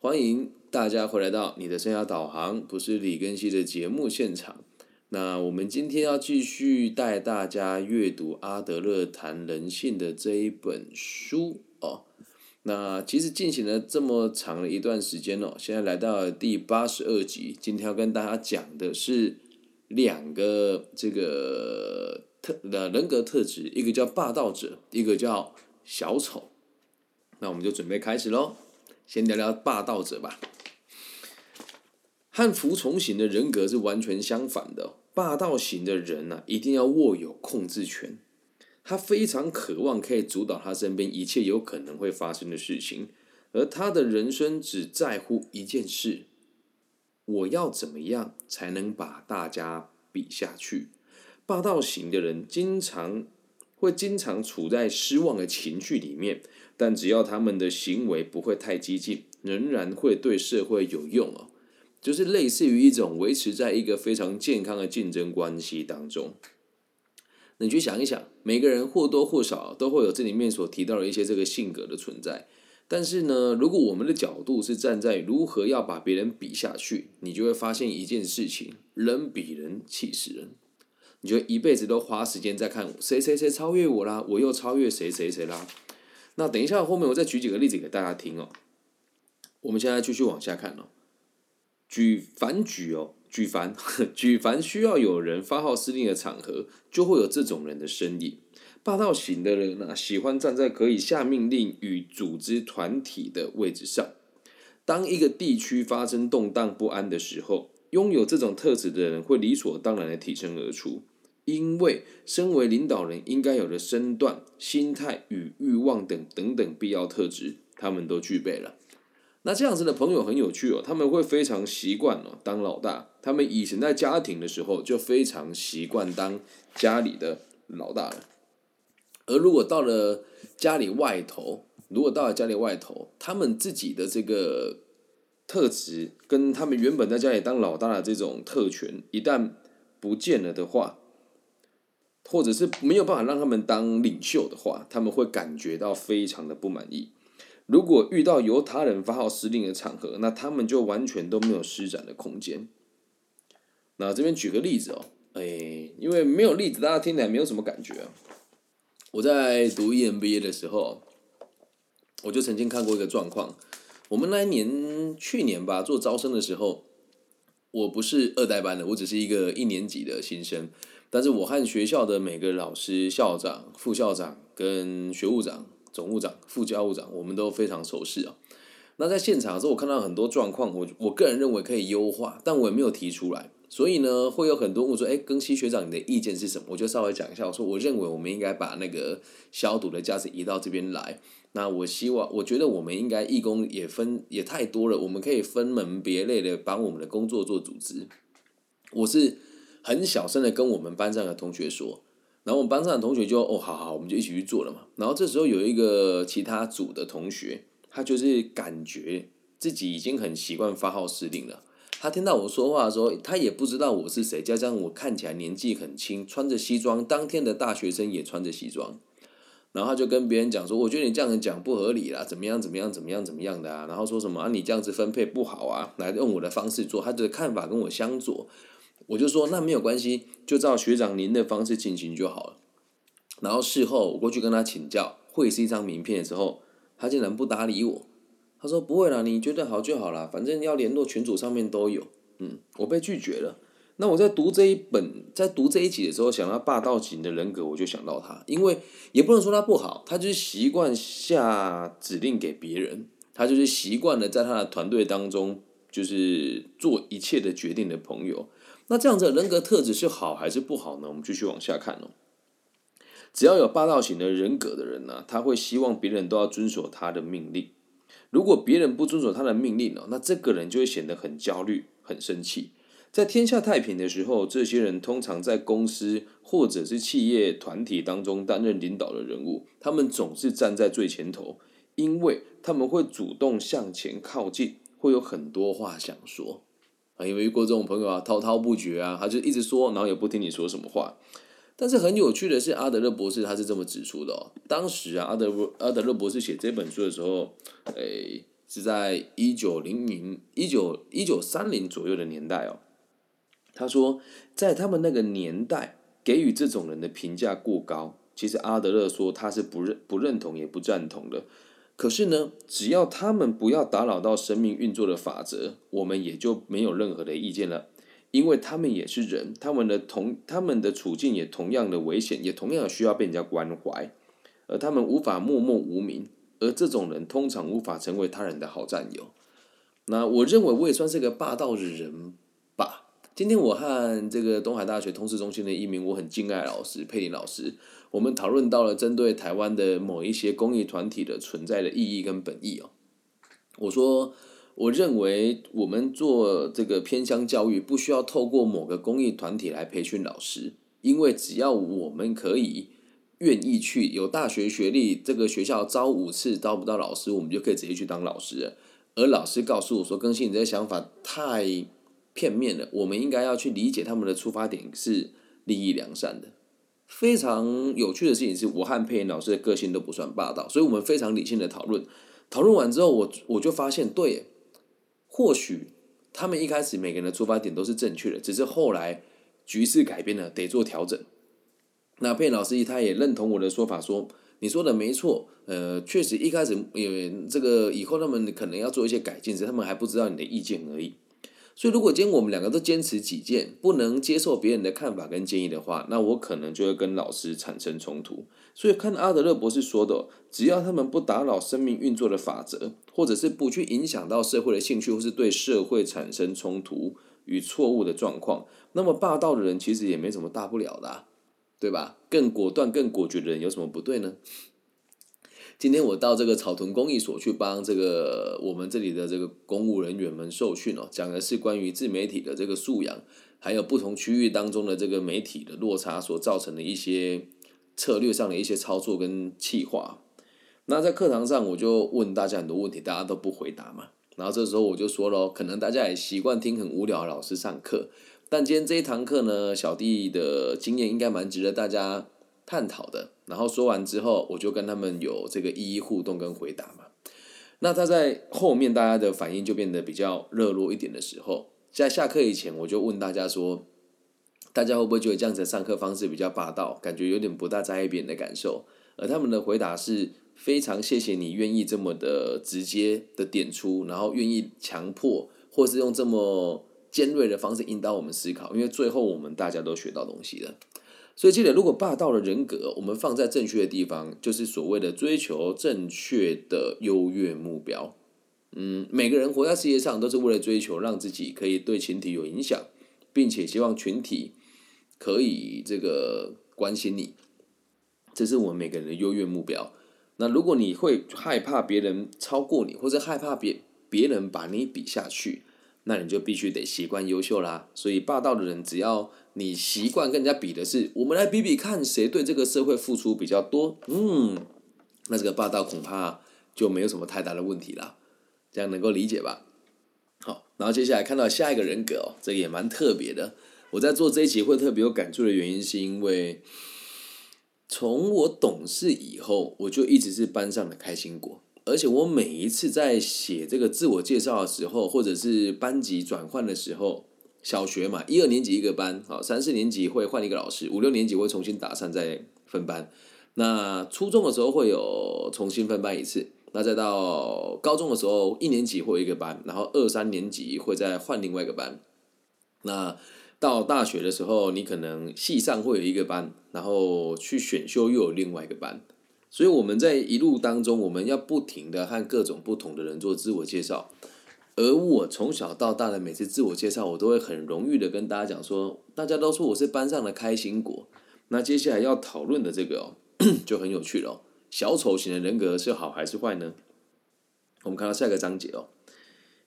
欢迎大家回来到你的生涯导航，不是李根熙的节目现场。那我们今天要继续带大家阅读阿德勒谈人性的这一本书哦。那其实进行了这么长的一段时间哦，现在来到第八十二集，今天要跟大家讲的是两个这个特的人格特质，一个叫霸道者，一个叫小丑。那我们就准备开始喽，先聊聊霸道者吧。和服从型的人格是完全相反的，霸道型的人呢，一定要握有控制权。他非常渴望可以主导他身边一切有可能会发生的事情，而他的人生只在乎一件事：我要怎么样才能把大家比下去？霸道型的人经常会经常处在失望的情绪里面，但只要他们的行为不会太激进，仍然会对社会有用哦。就是类似于一种维持在一个非常健康的竞争关系当中。你去想一想，每个人或多或少都会有这里面所提到的一些这个性格的存在。但是呢，如果我们的角度是站在如何要把别人比下去，你就会发现一件事情：人比人气死人。你就一辈子都花时间在看谁谁谁超越我啦，我又超越谁谁谁啦。那等一下后面我再举几个例子给大家听哦。我们现在继续往下看哦。举凡举哦。举凡 举凡需要有人发号施令的场合，就会有这种人的身影。霸道型的人呢，喜欢站在可以下命令与组织团体的位置上。当一个地区发生动荡不安的时候，拥有这种特质的人会理所当然的挺身而出，因为身为领导人应该有的身段、心态与欲望等等等必要特质，他们都具备了。那这样子的朋友很有趣哦，他们会非常习惯哦当老大。他们以前在家庭的时候就非常习惯当家里的老大了。而如果到了家里外头，如果到了家里外头，他们自己的这个特质跟他们原本在家里当老大的这种特权一旦不见了的话，或者是没有办法让他们当领袖的话，他们会感觉到非常的不满意。如果遇到由他人发号施令的场合，那他们就完全都没有施展的空间。那这边举个例子哦，哎，因为没有例子，大家听起来没有什么感觉啊。我在读 EMBA 的时候，我就曾经看过一个状况。我们那一年去年吧，做招生的时候，我不是二代班的，我只是一个一年级的新生。但是我和学校的每个老师、校长、副校长跟学务长。总务长、副教务长，我们都非常熟悉啊。那在现场的时候，我看到很多状况，我我个人认为可以优化，但我也没有提出来。所以呢，会有很多问说：“哎，庚希学长，你的意见是什么？”我就稍微讲一下，我说：“我认为我们应该把那个消毒的架子移到这边来。那我希望，我觉得我们应该义工也分也太多了，我们可以分门别类的帮我们的工作做组织。”我是很小声的跟我们班上的同学说。然后我们班上的同学就哦，好好，我们就一起去做了嘛。然后这时候有一个其他组的同学，他就是感觉自己已经很习惯发号施令了。他听到我说话的时候，他也不知道我是谁，加上我看起来年纪很轻，穿着西装，当天的大学生也穿着西装。然后他就跟别人讲说：“我觉得你这样子讲不合理啦，怎么样怎么样怎么样怎么样的啊？”然后说什么啊，你这样子分配不好啊，来用我的方式做，他的看法跟我相左。我就说那没有关系，就照学长您的方式进行就好了。然后事后我过去跟他请教，会是一张名片的时候，他竟然不搭理我。他说不会啦，你觉得好就好啦，反正要联络群组上面都有。嗯，我被拒绝了。那我在读这一本，在读这一集的时候，想到霸道型的人格，我就想到他，因为也不能说他不好，他就是习惯下指令给别人，他就是习惯了在他的团队当中，就是做一切的决定的朋友。那这样子人格特质是好还是不好呢？我们继续往下看哦。只要有霸道型的人格的人呢，他会希望别人都要遵守他的命令。如果别人不遵守他的命令哦，那这个人就会显得很焦虑、很生气。在天下太平的时候，这些人通常在公司或者是企业团体当中担任领导的人物，他们总是站在最前头，因为他们会主动向前靠近，会有很多话想说。啊，因为遇过这种朋友啊，滔滔不绝啊，他就一直说，然后也不听你说什么话。但是很有趣的是，阿德勒博士他是这么指出的哦。当时啊，阿德勒阿德勒博士写这本书的时候，诶，是在一九零零一九一九三零左右的年代哦。他说，在他们那个年代，给予这种人的评价过高。其实阿德勒说他是不认不认同也不赞同的。可是呢，只要他们不要打扰到生命运作的法则，我们也就没有任何的意见了。因为他们也是人，他们的同他们的处境也同样的危险，也同样需要被人家关怀。而他们无法默默无名，而这种人通常无法成为他人的好战友。那我认为我也算是个霸道的人吧。今天我和这个东海大学通识中心的一名我很敬爱的老师佩林老师，我们讨论到了针对台湾的某一些公益团体的存在的意义跟本意哦。我说，我认为我们做这个偏乡教育，不需要透过某个公益团体来培训老师，因为只要我们可以。愿意去有大学学历，这个学校招五次招不到老师，我们就可以直接去当老师。而老师告诉我说：“更新你这个想法太片面了，我们应该要去理解他们的出发点是利益良善的。”非常有趣的事情是，我和佩妍老师的个性都不算霸道，所以我们非常理性的讨论。讨论完之后，我我就发现，对，或许他们一开始每个人的出发点都是正确的，只是后来局势改变了，得做调整。那佩老师他也认同我的说法，说你说的没错，呃，确实一开始也这个以后他们可能要做一些改进，是他们还不知道你的意见而已。所以如果今天我们两个都坚持己见，不能接受别人的看法跟建议的话，那我可能就会跟老师产生冲突。所以看阿德勒博士说的，只要他们不打扰生命运作的法则，或者是不去影响到社会的兴趣，或是对社会产生冲突与错误的状况，那么霸道的人其实也没什么大不了的。对吧？更果断、更果决的人有什么不对呢？今天我到这个草屯公益所去帮这个我们这里的这个公务人员们受训哦，讲的是关于自媒体的这个素养，还有不同区域当中的这个媒体的落差所造成的一些策略上的一些操作跟企划。那在课堂上我就问大家很多问题，大家都不回答嘛。然后这时候我就说了，可能大家也习惯听很无聊的老师上课。但今天这一堂课呢，小弟的经验应该蛮值得大家探讨的。然后说完之后，我就跟他们有这个一一互动跟回答嘛。那他在后面大家的反应就变得比较热络一点的时候，在下课以前，我就问大家说，大家会不会觉得这样子的上课方式比较霸道，感觉有点不大在意别人的感受？而他们的回答是非常谢谢你愿意这么的直接的点出，然后愿意强迫，或是用这么。尖锐的方式引导我们思考，因为最后我们大家都学到东西了。所以记得，如果霸道的人格我们放在正确的地方，就是所谓的追求正确的优越目标。嗯，每个人活在世界上都是为了追求让自己可以对群体有影响，并且希望群体可以这个关心你，这是我们每个人的优越目标。那如果你会害怕别人超过你，或者害怕别别人把你比下去，那你就必须得习惯优秀啦。所以霸道的人，只要你习惯跟人家比的是，我们来比比看谁对这个社会付出比较多，嗯，那这个霸道恐怕就没有什么太大的问题啦。这样能够理解吧？好，然后接下来看到下一个人格哦，这个也蛮特别的。我在做这一集会特别有感触的原因，是因为从我懂事以后，我就一直是班上的开心果。而且我每一次在写这个自我介绍的时候，或者是班级转换的时候，小学嘛，一二年级一个班，好，三四年级会换一个老师，五六年级会重新打散再分班。那初中的时候会有重新分班一次，那再到高中的时候，一年级会一个班，然后二三年级会再换另外一个班。那到大学的时候，你可能系上会有一个班，然后去选修又有另外一个班。所以我们在一路当中，我们要不停的和各种不同的人做自我介绍，而我从小到大的每次自我介绍，我都会很荣誉的跟大家讲说，大家都说我是班上的开心果。那接下来要讨论的这个哦，就很有趣了。小丑型的人格是好还是坏呢？我们看到下一个章节哦，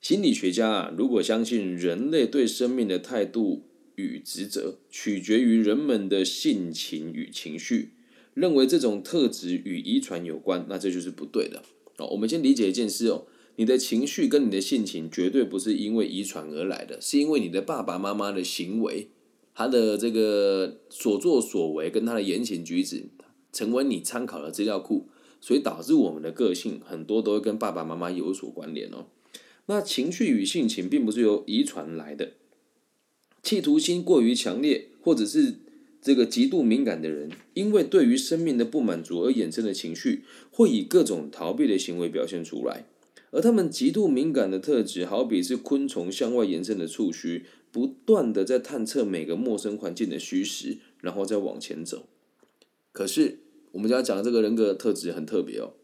心理学家啊，如果相信人类对生命的态度与职责取决于人们的性情与情绪。认为这种特质与遗传有关，那这就是不对的。哦，我们先理解一件事哦，你的情绪跟你的性情绝对不是因为遗传而来的，是因为你的爸爸妈妈的行为，他的这个所作所为跟他的言行举止，成为你参考的资料库，所以导致我们的个性很多都会跟爸爸妈妈有所关联哦。那情绪与性情并不是由遗传来的，企图心过于强烈，或者是这个极度敏感的人，因为对于生命的不满足而衍生的情绪，会以各种逃避的行为表现出来。而他们极度敏感的特质，好比是昆虫向外延伸的触须，不断的在探测每个陌生环境的虚实，然后再往前走。可是，我们家讲的这个人格特质很特别哦。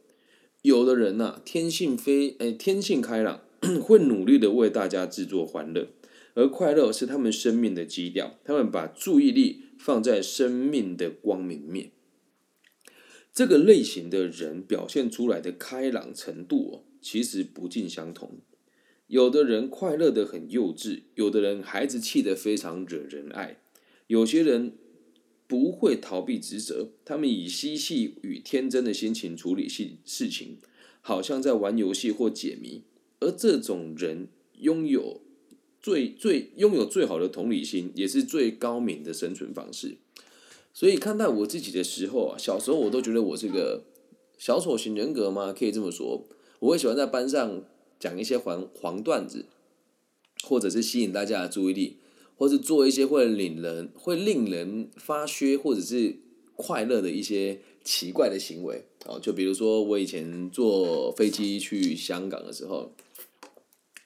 有的人呐，天性非哎，天性开朗，会努力的为大家制作欢乐，而快乐是他们生命的基调。他们把注意力放在生命的光明面。这个类型的人表现出来的开朗程度哦。其实不尽相同，有的人快乐的很幼稚，有的人孩子气的非常惹人爱，有些人不会逃避职责，他们以嬉戏与天真的心情处理事事情，好像在玩游戏或解谜，而这种人拥有最最拥有最好的同理心，也是最高明的生存方式。所以看待我自己的时候啊，小时候我都觉得我是个小丑型人格吗？可以这么说。我会喜欢在班上讲一些黄黄段子，或者是吸引大家的注意力，或是做一些会令人会令人发噱或者是快乐的一些奇怪的行为哦。就比如说我以前坐飞机去香港的时候，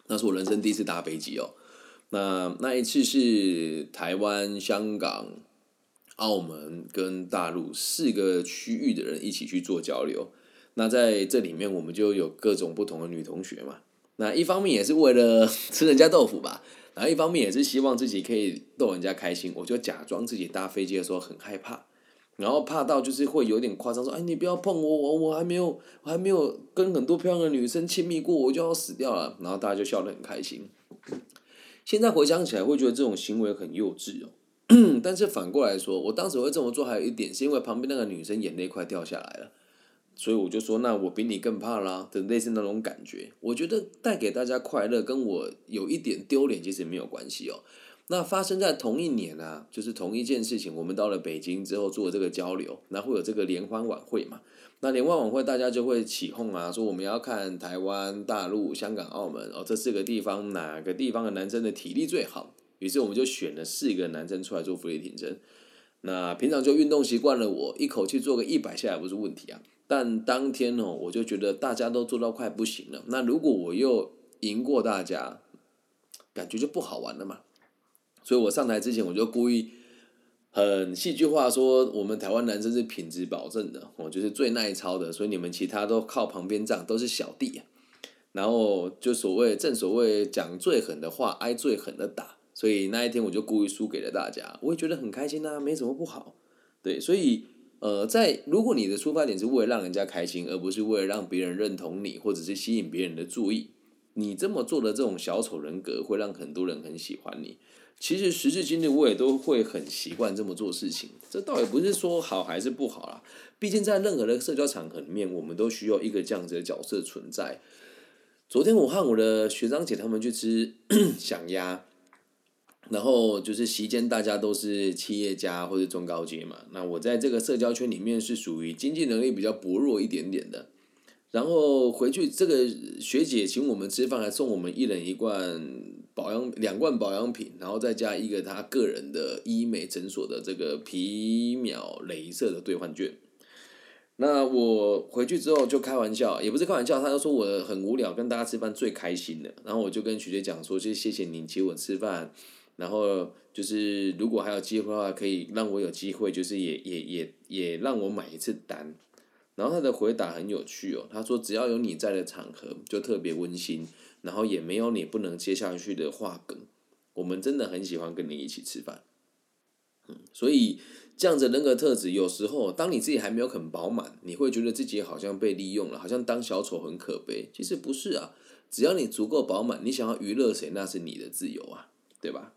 那是我人生第一次搭飞机哦。那那一次是台湾、香港、澳门跟大陆四个区域的人一起去做交流。那在这里面，我们就有各种不同的女同学嘛。那一方面也是为了 吃人家豆腐吧，然后一方面也是希望自己可以逗人家开心。我就假装自己搭飞机的时候很害怕，然后怕到就是会有点夸张，说：“哎，你不要碰我，我我还没有，我还没有跟很多漂亮的女生亲密过，我就要死掉了。”然后大家就笑得很开心。现在回想起来，会觉得这种行为很幼稚哦。但是反过来说，我当时会这么做，还有一点是因为旁边那个女生眼泪快掉下来了。所以我就说，那我比你更怕啦，的类似那种感觉。我觉得带给大家快乐，跟我有一点丢脸其实没有关系哦。那发生在同一年啊，就是同一件事情，我们到了北京之后做这个交流，那会有这个联欢晚会嘛？那联欢晚会大家就会起哄啊，说我们要看台湾、大陆、香港、澳门哦，这四个地方哪个地方的男生的体力最好？于是我们就选了四个男生出来做俯卧撑。那平常就运动习惯了，我一口气做个一百下也不是问题啊。但当天哦，我就觉得大家都做到快不行了。那如果我又赢过大家，感觉就不好玩了嘛。所以我上台之前，我就故意很戏剧化说，我们台湾男生是品质保证的，我就是最耐操的，所以你们其他都靠旁边站，都是小弟啊。然后就所谓正所谓讲最狠的话，挨最狠的打。所以那一天我就故意输给了大家，我也觉得很开心啊，没什么不好。对，所以。呃，在如果你的出发点是为了让人家开心，而不是为了让别人认同你，或者是吸引别人的注意，你这么做的这种小丑人格会让很多人很喜欢你。其实时至今日，我也都会很习惯这么做事情。这倒也不是说好还是不好啦，毕竟在任何的社交场合里面，我们都需要一个这样子的角色存在。昨天我和我的学长姐他们去吃 响鸭。然后就是席间大家都是企业家或者中高阶嘛，那我在这个社交圈里面是属于经济能力比较薄弱一点点的。然后回去这个学姐请我们吃饭，还送我们一人一罐保养两罐保养品，然后再加一个他个人的医美诊所的这个皮秒镭射的兑换券。那我回去之后就开玩笑，也不是开玩笑，他就说我很无聊，跟大家吃饭最开心的。然后我就跟学姐讲说，就谢谢你请我吃饭。然后就是，如果还有机会的话，可以让我有机会，就是也也也也让我买一次单。然后他的回答很有趣哦，他说只要有你在的场合就特别温馨，然后也没有你不能接下去的话梗。我们真的很喜欢跟你一起吃饭。嗯，所以这样子人格特质，有时候当你自己还没有很饱满，你会觉得自己好像被利用了，好像当小丑很可悲。其实不是啊，只要你足够饱满，你想要娱乐谁，那是你的自由啊，对吧？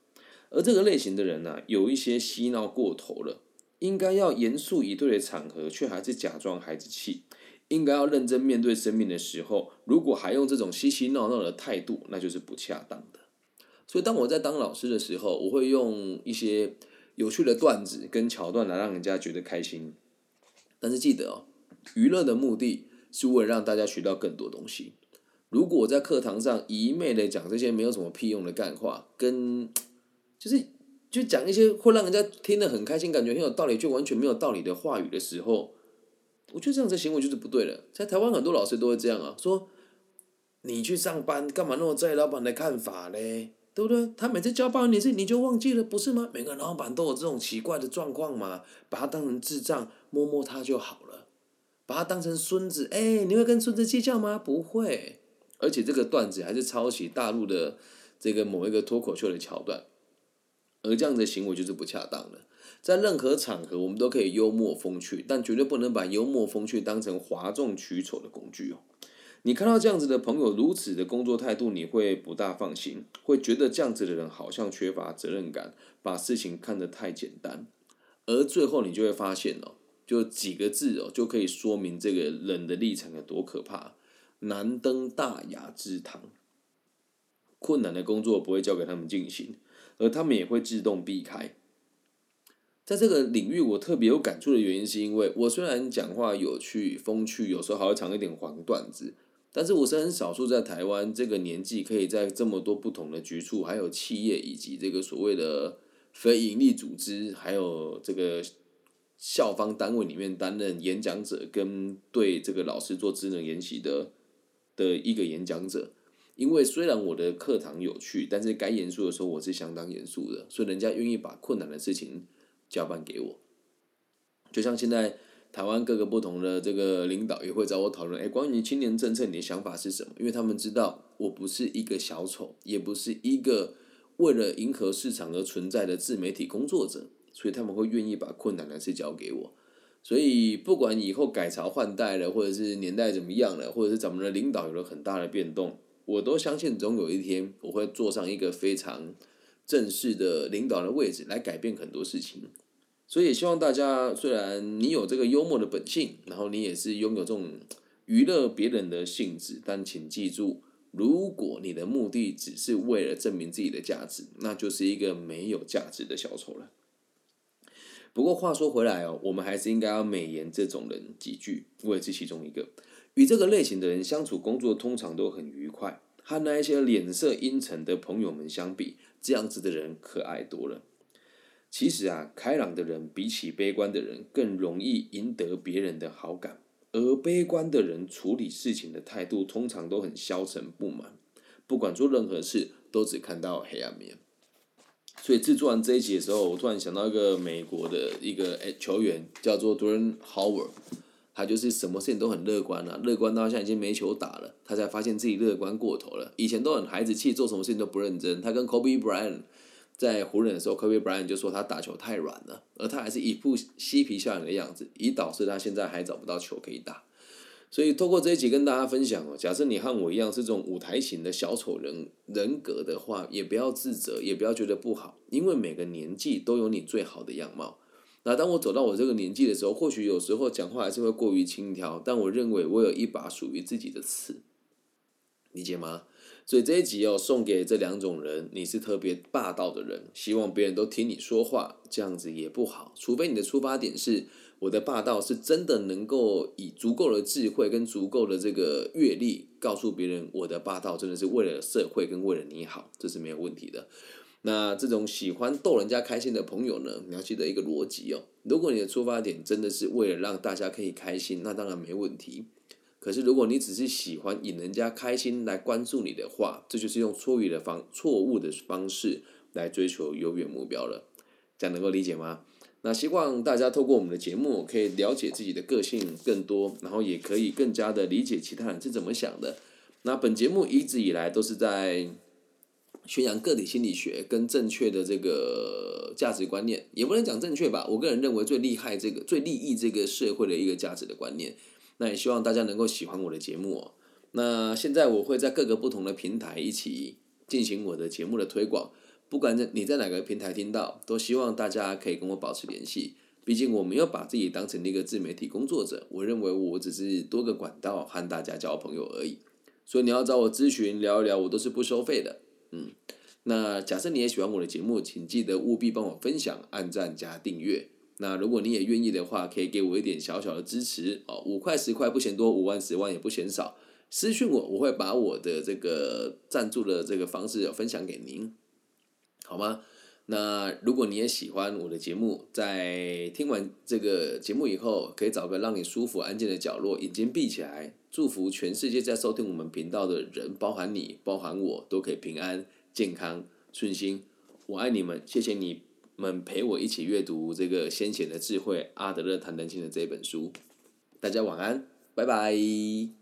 而这个类型的人呢，有一些嬉闹过头了，应该要严肃以对的场合，却还是假装孩子气；应该要认真面对生命的时候，如果还用这种嬉嬉闹闹的态度，那就是不恰当的。所以，当我在当老师的时候，我会用一些有趣的段子跟桥段来让人家觉得开心。但是记得哦，娱乐的目的是为了让大家学到更多东西。如果我在课堂上一昧的讲这些没有什么屁用的干话，跟就是就讲一些会让人家听得很开心、感觉很有道理，却完全没有道理的话语的时候，我觉得这样子行为就是不对了。在台湾很多老师都会这样啊，说你去上班干嘛那么在意老板的看法嘞？对不对？他每次交报你是你就忘记了，不是吗？每个老板都有这种奇怪的状况嘛，把他当成智障，摸摸他就好了。把他当成孙子，哎，你会跟孙子计较吗？不会。而且这个段子还是抄袭大陆的这个某一个脱口秀的桥段，而这样的行为就是不恰当的。在任何场合，我们都可以幽默风趣，但绝对不能把幽默风趣当成哗众取宠的工具哦。你看到这样子的朋友如此的工作态度，你会不大放心，会觉得这样子的人好像缺乏责任感，把事情看得太简单，而最后你就会发现哦，就几个字哦，就可以说明这个人的立场有多可怕。难登大雅之堂，困难的工作不会交给他们进行，而他们也会自动避开。在这个领域，我特别有感触的原因，是因为我虽然讲话有趣、风趣，有时候还会藏一点黄段子。但是我是很少数在台湾这个年纪，可以在这么多不同的局处，还有企业以及这个所谓的非营利组织，还有这个校方单位里面担任演讲者，跟对这个老师做智能研习的的一个演讲者。因为虽然我的课堂有趣，但是该严肃的时候我是相当严肃的，所以人家愿意把困难的事情交办给我。就像现在。台湾各个不同的这个领导也会找我讨论，哎，关于青年政策，你的想法是什么？因为他们知道我不是一个小丑，也不是一个为了迎合市场而存在的自媒体工作者，所以他们会愿意把困难的事交给我。所以不管以后改朝换代了，或者是年代怎么样了，或者是咱们的领导有了很大的变动，我都相信总有一天我会坐上一个非常正式的领导的位置，来改变很多事情。所以也希望大家，虽然你有这个幽默的本性，然后你也是拥有这种娱乐别人的性质，但请记住，如果你的目的只是为了证明自己的价值，那就是一个没有价值的小丑了。不过话说回来哦，我们还是应该要美言这种人几句，我也是其中一个。与这个类型的人相处工作，通常都很愉快。和那一些脸色阴沉的朋友们相比，这样子的人可爱多了。其实啊，开朗的人比起悲观的人更容易赢得别人的好感，而悲观的人处理事情的态度通常都很消沉不满，不管做任何事都只看到黑暗面。所以制作完这一集的时候，我突然想到一个美国的一个诶球员，叫做 Dwayne Howard，他就是什么事情都很乐观啊，乐观到现在已经没球打了，他才发现自己乐观过头了。以前都很孩子气，做什么事情都不认真。他跟 Kobe Bryant。在湖人的时候，Kobe Bryant 就说他打球太软了，而他还是一副嬉皮笑脸的样子，以导致他现在还找不到球可以打。所以透过这一集跟大家分享哦，假设你和我一样是这种舞台型的小丑人人格的话，也不要自责，也不要觉得不好，因为每个年纪都有你最好的样貌。那当我走到我这个年纪的时候，或许有时候讲话还是会过于轻佻，但我认为我有一把属于自己的刺，理解吗？所以这一集要送给这两种人，你是特别霸道的人，希望别人都听你说话，这样子也不好。除非你的出发点是，我的霸道是真的能够以足够的智慧跟足够的这个阅历，告诉别人我的霸道真的是为了社会跟为了你好，这是没有问题的。那这种喜欢逗人家开心的朋友呢，你要记得一个逻辑哦，如果你的出发点真的是为了让大家可以开心，那当然没问题。可是，如果你只是喜欢引人家开心来关注你的话，这就是用错误的方错误的方式来追求优越目标了。这样能够理解吗？那希望大家透过我们的节目，可以了解自己的个性更多，然后也可以更加的理解其他人是怎么想的。那本节目一直以来都是在宣扬个体心理学跟正确的这个价值观念，也不能讲正确吧。我个人认为最厉害这个最利益这个社会的一个价值的观念。那也希望大家能够喜欢我的节目哦。那现在我会在各个不同的平台一起进行我的节目的推广，不管在你在哪个平台听到，都希望大家可以跟我保持联系。毕竟我没有把自己当成一个自媒体工作者，我认为我只是多个管道和大家交朋友而已。所以你要找我咨询聊一聊，我都是不收费的。嗯，那假设你也喜欢我的节目，请记得务必帮我分享、按赞加订阅。那如果你也愿意的话，可以给我一点小小的支持哦，五块十块不嫌多，五万十万也不嫌少。私讯我，我会把我的这个赞助的这个方式分享给您，好吗？那如果你也喜欢我的节目，在听完这个节目以后，可以找个让你舒服、安静的角落，眼睛闭起来，祝福全世界在收听我们频道的人，包含你，包含我，都可以平安、健康、顺心。我爱你们，谢谢你们陪我一起阅读这个先贤的智慧——阿德勒谈人性的这本书。大家晚安，拜拜。